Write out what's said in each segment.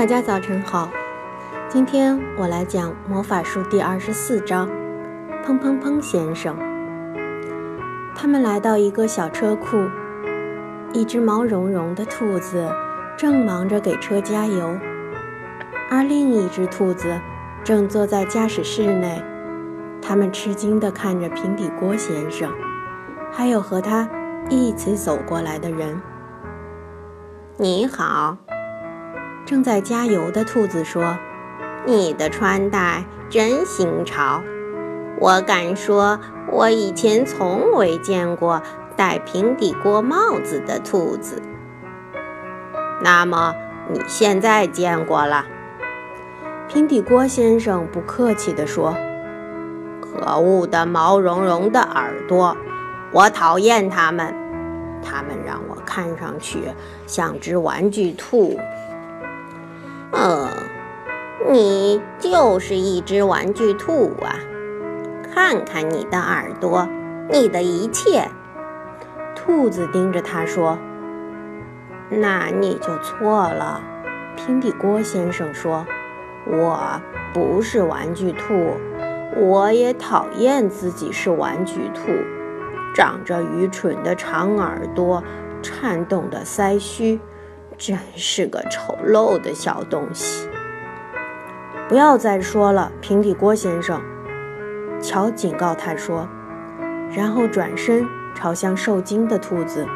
大家早晨好，今天我来讲魔法书第二十四章。砰砰砰先生，他们来到一个小车库，一只毛茸茸的兔子正忙着给车加油，而另一只兔子正坐在驾驶室内。他们吃惊地看着平底锅先生，还有和他一起走过来的人。你好。正在加油的兔子说：“你的穿戴真新潮，我敢说，我以前从未见过戴平底锅帽子的兔子。那么你现在见过了？”平底锅先生不客气地说：“可恶的毛茸茸的耳朵，我讨厌它们，它们让我看上去像只玩具兔。”嗯，你就是一只玩具兔啊！看看你的耳朵，你的一切。兔子盯着他说：“那你就错了。”平底锅先生说：“我不是玩具兔，我也讨厌自己是玩具兔，长着愚蠢的长耳朵，颤动的腮须。”真是个丑陋的小东西！不要再说了，平底锅先生。乔警告他说，然后转身朝向受惊的兔子。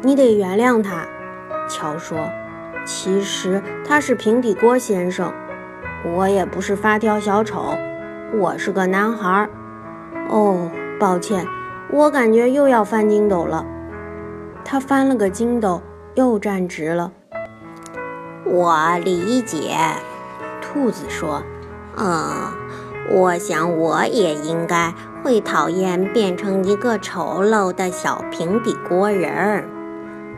你得原谅他，乔说。其实他是平底锅先生，我也不是发条小丑，我是个男孩。哦，抱歉，我感觉又要翻筋斗了。他翻了个筋斗。又站直了。我理解，兔子说：“嗯，我想我也应该会讨厌变成一个丑陋的小平底锅人儿，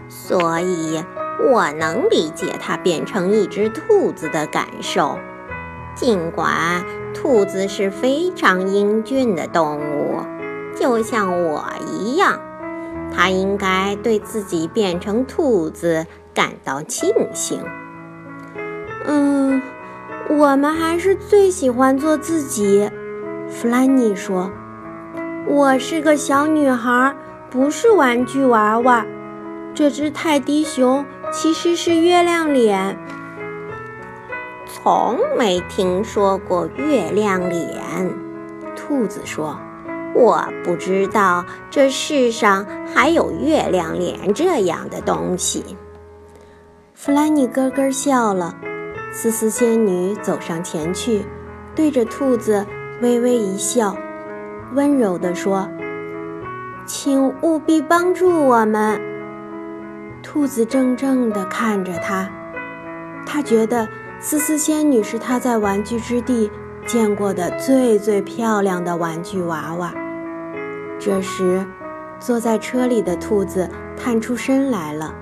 所以我能理解它变成一只兔子的感受。尽管兔子是非常英俊的动物，就像我一样。”他应该对自己变成兔子感到庆幸。嗯，我们还是最喜欢做自己。弗兰妮说：“我是个小女孩，不是玩具娃娃。这只泰迪熊其实是月亮脸。”从没听说过月亮脸，兔子说。我不知道这世上还有月亮脸这样的东西。弗兰尼咯咯笑了。丝丝仙女走上前去，对着兔子微微一笑，温柔地说：“请务必帮助我们。”兔子怔怔地看着他，他觉得丝丝仙女是他在玩具之地见过的最最漂亮的玩具娃娃。这时，坐在车里的兔子探出身来了。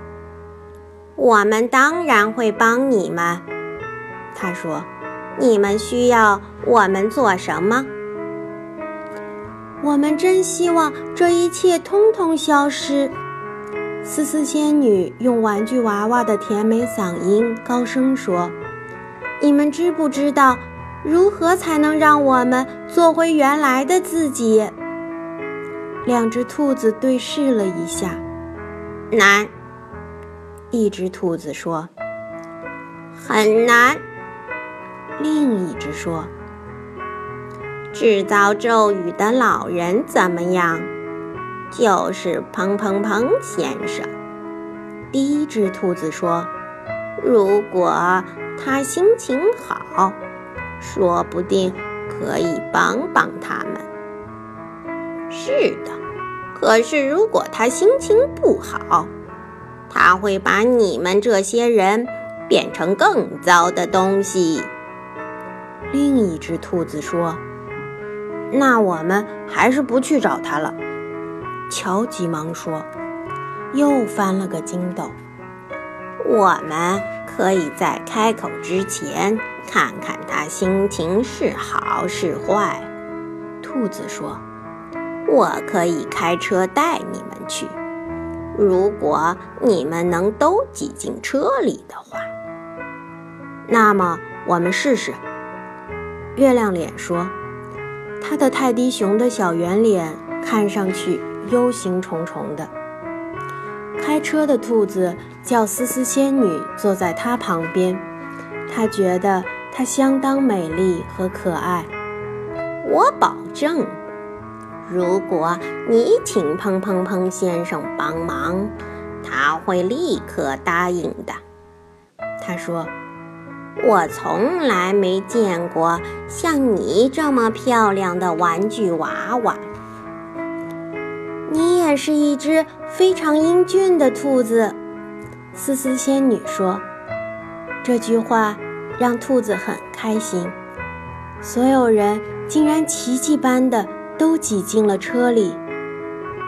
“我们当然会帮你们。”他说，“你们需要我们做什么？”“我们真希望这一切通通消失。”丝丝仙女用玩具娃娃的甜美嗓音高声说，“你们知不知道，如何才能让我们做回原来的自己？”两只兔子对视了一下，难。一只兔子说：“很难。”另一只说：“制造咒语的老人怎么样？就是砰砰砰先生。”第一只兔子说：“如果他心情好，说不定可以帮帮他们。”是的，可是如果他心情不好，他会把你们这些人变成更糟的东西。另一只兔子说：“那我们还是不去找他了。”乔急忙说：“又翻了个筋斗。”我们可以在开口之前看看他心情是好是坏。”兔子说。我可以开车带你们去，如果你们能都挤进车里的话。那么我们试试。”月亮脸说：“他的泰迪熊的小圆脸看上去忧心忡忡的。”开车的兔子叫思思仙女坐在它旁边，他觉得她相当美丽和可爱。我保证，如果你请砰砰砰先生帮忙，他会立刻答应的。他说：“我从来没见过像你这么漂亮的玩具娃娃。”你也是一只非常英俊的兔子，思思仙女说。这句话让兔子很开心。所有人竟然奇迹般的都挤进了车里，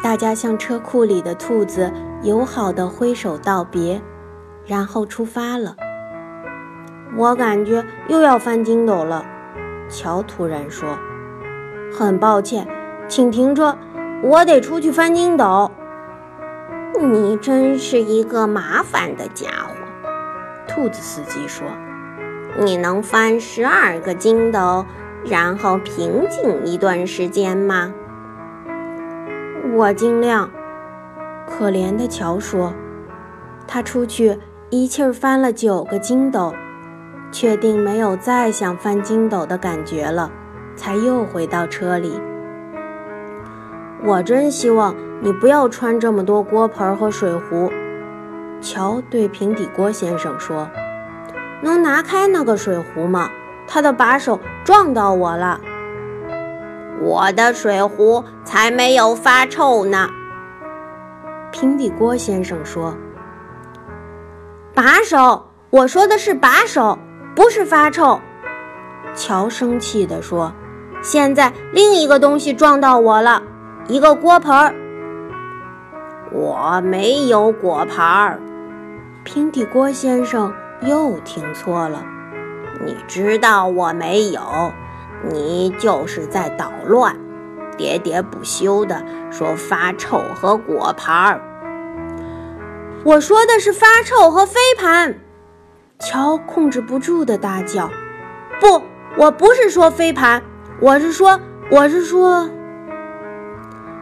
大家向车库里的兔子友好的挥手道别，然后出发了。我感觉又要翻筋斗了，乔突然说：“很抱歉，请停车。”我得出去翻筋斗。你真是一个麻烦的家伙，兔子司机说。你能翻十二个筋斗，然后平静一段时间吗？我尽量。可怜的乔说。他出去一气儿翻了九个筋斗，确定没有再想翻筋斗的感觉了，才又回到车里。我真希望你不要穿这么多锅盆和水壶，乔对平底锅先生说：“能拿开那个水壶吗？它的把手撞到我了。”我的水壶才没有发臭呢。平底锅先生说：“把手，我说的是把手，不是发臭。”乔生气地说：“现在另一个东西撞到我了。”一个锅盆儿，我没有果盘儿。平底锅先生又听错了。你知道我没有，你就是在捣乱，喋喋不休地说发臭和果盘儿。我说的是发臭和飞盘。乔控制不住的大叫：“不，我不是说飞盘，我是说，我是说。”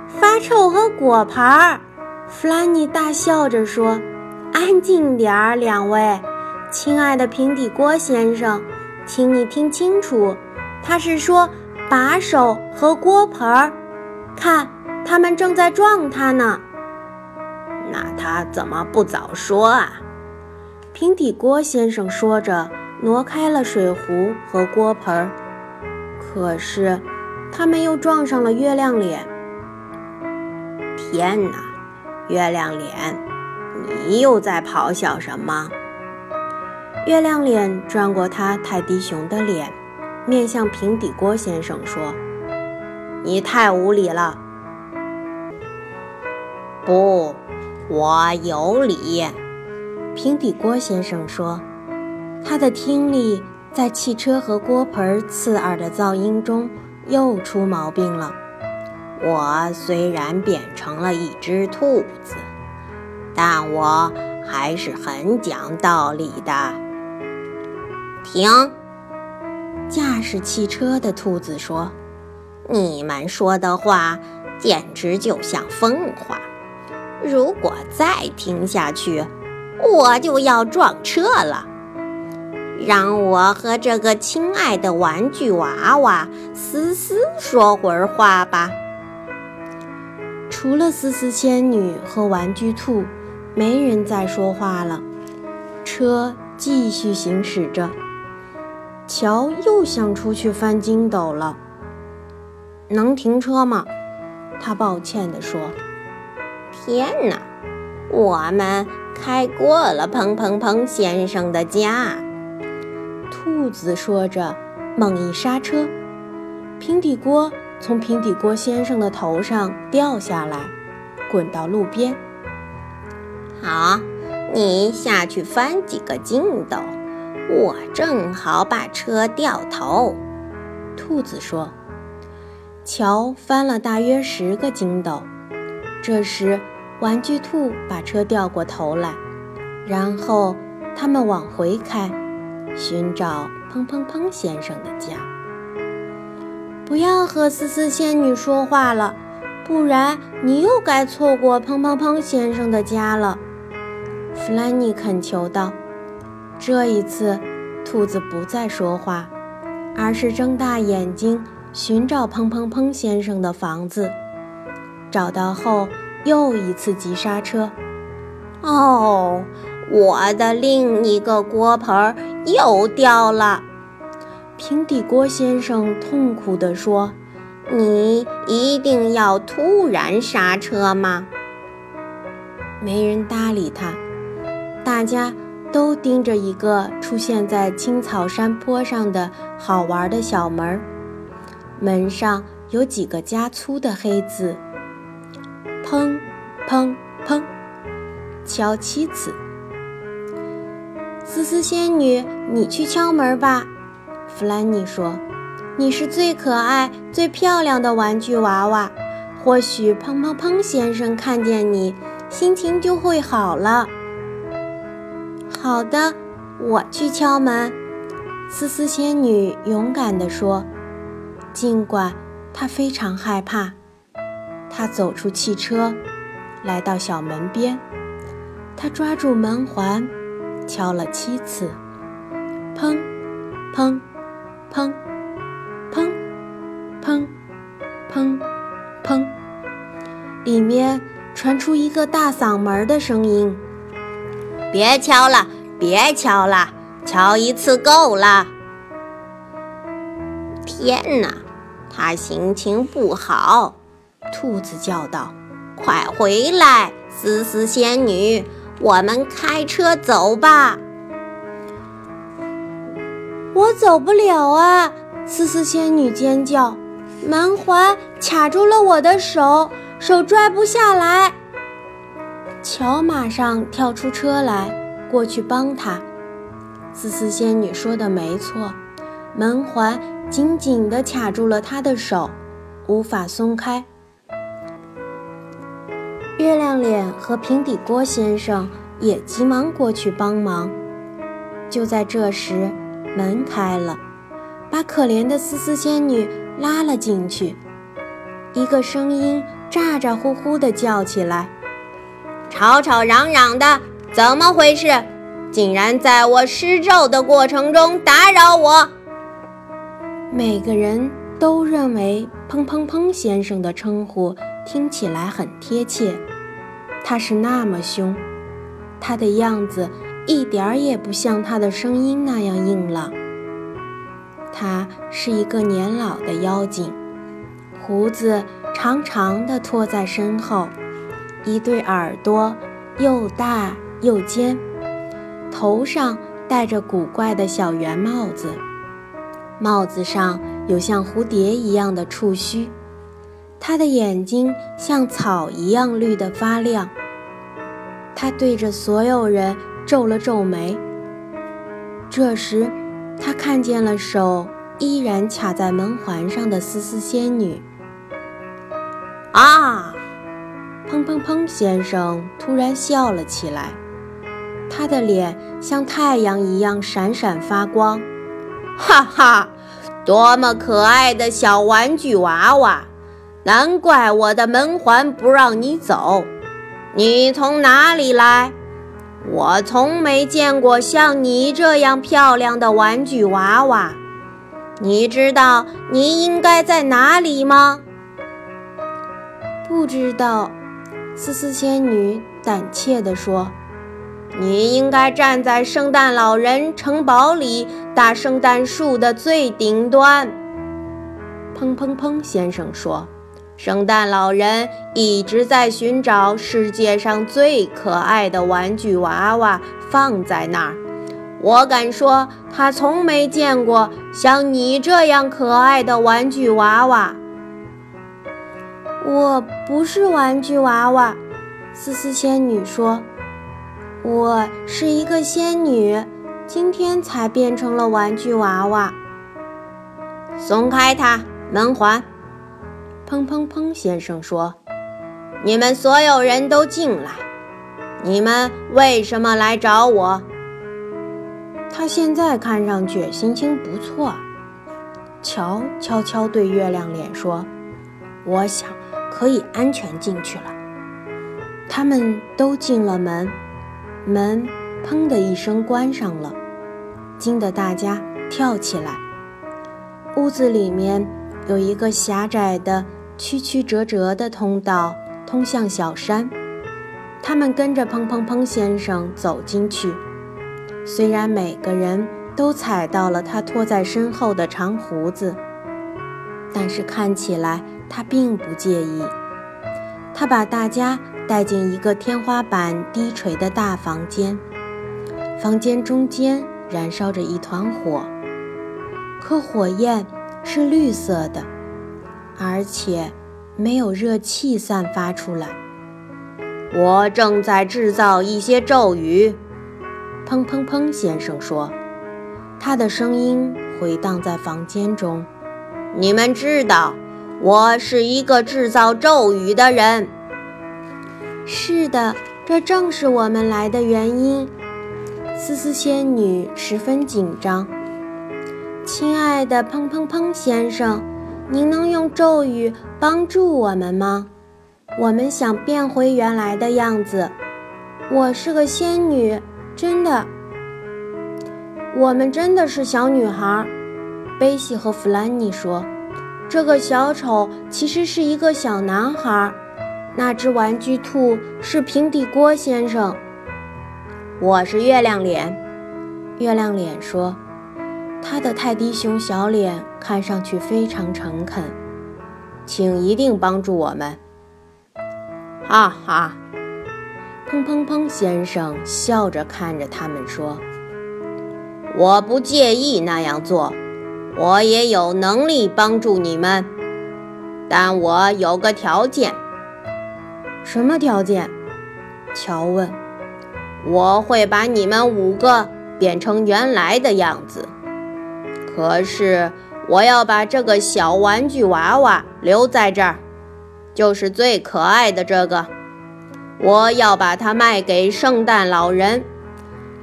发臭和果盘儿，弗兰尼大笑着说：“安静点儿，两位，亲爱的平底锅先生，请你听清楚，他是说把手和锅盆儿。看，他们正在撞他呢。那他怎么不早说啊？”平底锅先生说着，挪开了水壶和锅盆儿。可是，他们又撞上了月亮脸。天哪，月亮脸，你又在咆哮什么？月亮脸转过他泰迪熊的脸，面向平底锅先生说：“你太无理了。”“不，我有理。”平底锅先生说，他的听力在汽车和锅盆刺耳的噪音中又出毛病了。我虽然变成了一只兔子，但我还是很讲道理的。停！驾驶汽车的兔子说：“你们说的话简直就像疯话。如果再听下去，我就要撞车了。让我和这个亲爱的玩具娃娃思思说会儿话吧。”除了思思仙女和玩具兔，没人再说话了。车继续行驶着。乔又想出去翻筋斗了。能停车吗？他抱歉地说。天哪，我们开过了砰砰砰先生的家。兔子说着，猛一刹车，平底锅。从平底锅先生的头上掉下来，滚到路边。好，你下去翻几个筋斗，我正好把车掉头。兔子说：“乔翻了大约十个筋斗。”这时，玩具兔把车掉过头来，然后他们往回开，寻找砰砰砰先生的家。不要和思思仙女说话了，不然你又该错过砰砰砰先生的家了。弗兰妮恳求道。这一次，兔子不再说话，而是睁大眼睛寻找砰砰砰先生的房子。找到后，又一次急刹车。哦，我的另一个锅盆又掉了。平底锅先生痛苦地说：“你一定要突然刹车吗？”没人搭理他，大家。都盯着一个出现在青草山坡上的好玩的小门儿，门上有几个加粗的黑字：“砰，砰，砰，敲七次。”思思仙女，你去敲门吧。”弗兰妮说，“你是最可爱、最漂亮的玩具娃娃，或许砰砰砰先生看见你，心情就会好了。”好的，我去敲门。”思思仙女勇敢地说，尽管她非常害怕。她走出汽车，来到小门边，她抓住门环，敲了七次，砰，砰，砰，砰，砰，砰，砰，里面传出一个大嗓门的声音。别敲了，别敲了，敲一次够了。天哪，他心情不好。兔子叫道：“快回来，思思仙女，我们开车走吧。”我走不了啊！思思仙女尖叫，门环卡住了我的手，手拽不下来。乔马上跳出车来，过去帮他。思思仙女说的没错，门环紧紧地卡住了她的手，无法松开。月亮脸和平底锅先生也急忙过去帮忙。就在这时，门开了，把可怜的思思仙女拉了进去。一个声音咋咋呼呼地叫起来。吵吵嚷嚷的，怎么回事？竟然在我施咒的过程中打扰我！每个人都认为“砰砰砰”先生的称呼听起来很贴切。他是那么凶，他的样子一点儿也不像他的声音那样硬朗。他是一个年老的妖精，胡子长长的拖在身后。一对耳朵又大又尖，头上戴着古怪的小圆帽子，帽子上有像蝴蝶一样的触须。他的眼睛像草一样绿得发亮。他对着所有人皱了皱眉。这时，他看见了手依然卡在门环上的思思仙女。啊！砰砰砰！先生突然笑了起来，他的脸像太阳一样闪闪发光。哈哈，多么可爱的小玩具娃娃！难怪我的门环不让你走。你从哪里来？我从没见过像你这样漂亮的玩具娃娃。你知道你应该在哪里吗？不知道。思思仙女胆怯地说：“你应该站在圣诞老人城堡里大圣诞树的最顶端。”砰砰砰！先生说：“圣诞老人一直在寻找世界上最可爱的玩具娃娃，放在那儿。我敢说，他从没见过像你这样可爱的玩具娃娃。”我不是玩具娃娃，思思仙女说：“我是一个仙女，今天才变成了玩具娃娃。”松开它，门环！砰砰砰！先生说：“你们所有人都进来。你们为什么来找我？”他现在看上去心情不错。乔悄悄对月亮脸说：“我想可以安全进去了。”他们都进了门，门砰的一声关上了，惊得大家跳起来。屋子里面有一个狭窄的、曲曲折折的通道，通向小山。他们跟着砰砰砰先生走进去，虽然每个人都踩到了他拖在身后的长胡子，但是看起来他并不介意。他把大家带进一个天花板低垂的大房间，房间中间燃烧着一团火，可火焰是绿色的，而且没有热气散发出来。我正在制造一些咒语，砰砰砰！先生说，他的声音回荡在房间中。你们知道，我是一个制造咒语的人。是的，这正是我们来的原因。思思仙女十分紧张。亲爱的砰砰砰先生，您能用咒语帮助我们吗？我们想变回原来的样子。我是个仙女，真的。我们真的是小女孩。贝西和弗兰妮说：“这个小丑其实是一个小男孩。那只玩具兔是平底锅先生。我是月亮脸。”月亮脸说：“他的泰迪熊小脸看上去非常诚恳，请一定帮助我们。”哈哈，砰砰砰！先生笑着看着他们说：“我不介意那样做，我也有能力帮助你们，但我有个条件。”“什么条件？”乔问。“我会把你们五个变成原来的样子，可是我要把这个小玩具娃娃留在这儿。”就是最可爱的这个，我要把它卖给圣诞老人，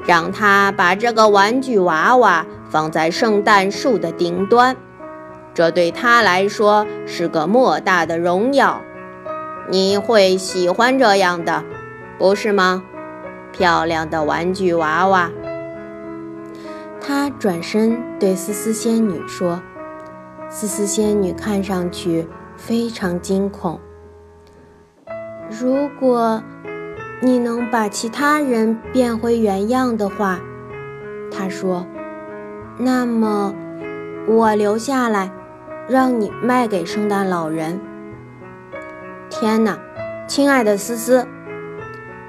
让他把这个玩具娃娃放在圣诞树的顶端，这对他来说是个莫大的荣耀。你会喜欢这样的，不是吗？漂亮的玩具娃娃。他转身对思思仙女说：“思思仙女看上去。”非常惊恐。如果你能把其他人变回原样的话，他说，那么我留下来，让你卖给圣诞老人。天哪，亲爱的思思，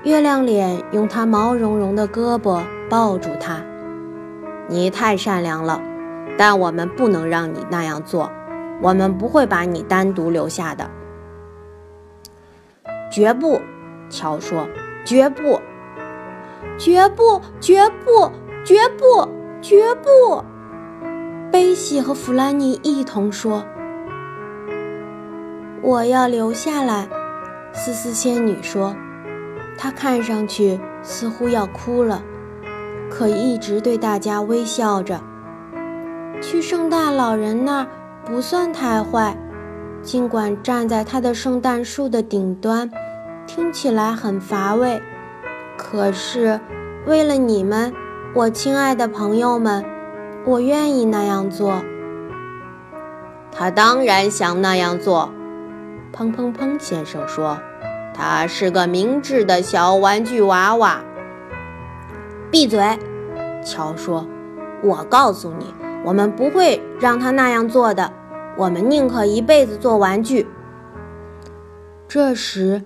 月亮脸用他毛茸茸的胳膊抱住他。你太善良了，但我们不能让你那样做。我们不会把你单独留下的，绝不！乔说：“绝不，绝不，绝不，绝不，绝不！”贝西和弗兰妮一同说：“我要留下来。”思思仙女说：“她看上去似乎要哭了，可一直对大家微笑着。去圣诞老人那儿。”不算太坏，尽管站在他的圣诞树的顶端，听起来很乏味。可是，为了你们，我亲爱的朋友们，我愿意那样做。他当然想那样做，砰砰砰！先生说：“他是个明智的小玩具娃娃。”闭嘴！乔说：“我告诉你。”我们不会让他那样做的，我们宁可一辈子做玩具。这时，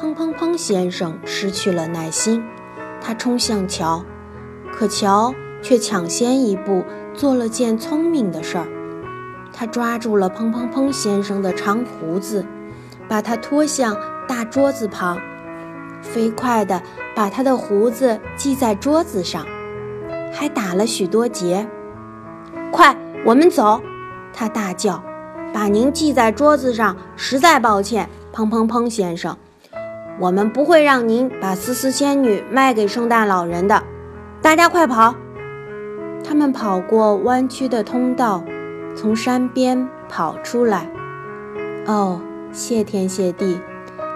砰砰砰先生失去了耐心，他冲向乔，可乔却抢先一步做了件聪明的事儿，他抓住了砰砰砰先生的长胡子，把他拖向大桌子旁，飞快地把他的胡子系在桌子上，还打了许多结。快，我们走！他大叫：“把您系在桌子上，实在抱歉，砰砰砰先生，我们不会让您把思思仙女卖给圣诞老人的。大家快跑！”他们跑过弯曲的通道，从山边跑出来。哦，谢天谢地，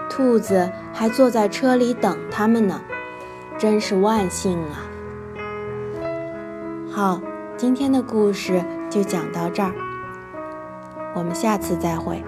兔子还坐在车里等他们呢，真是万幸啊！好，今天的故事就讲到这儿，我们下次再会。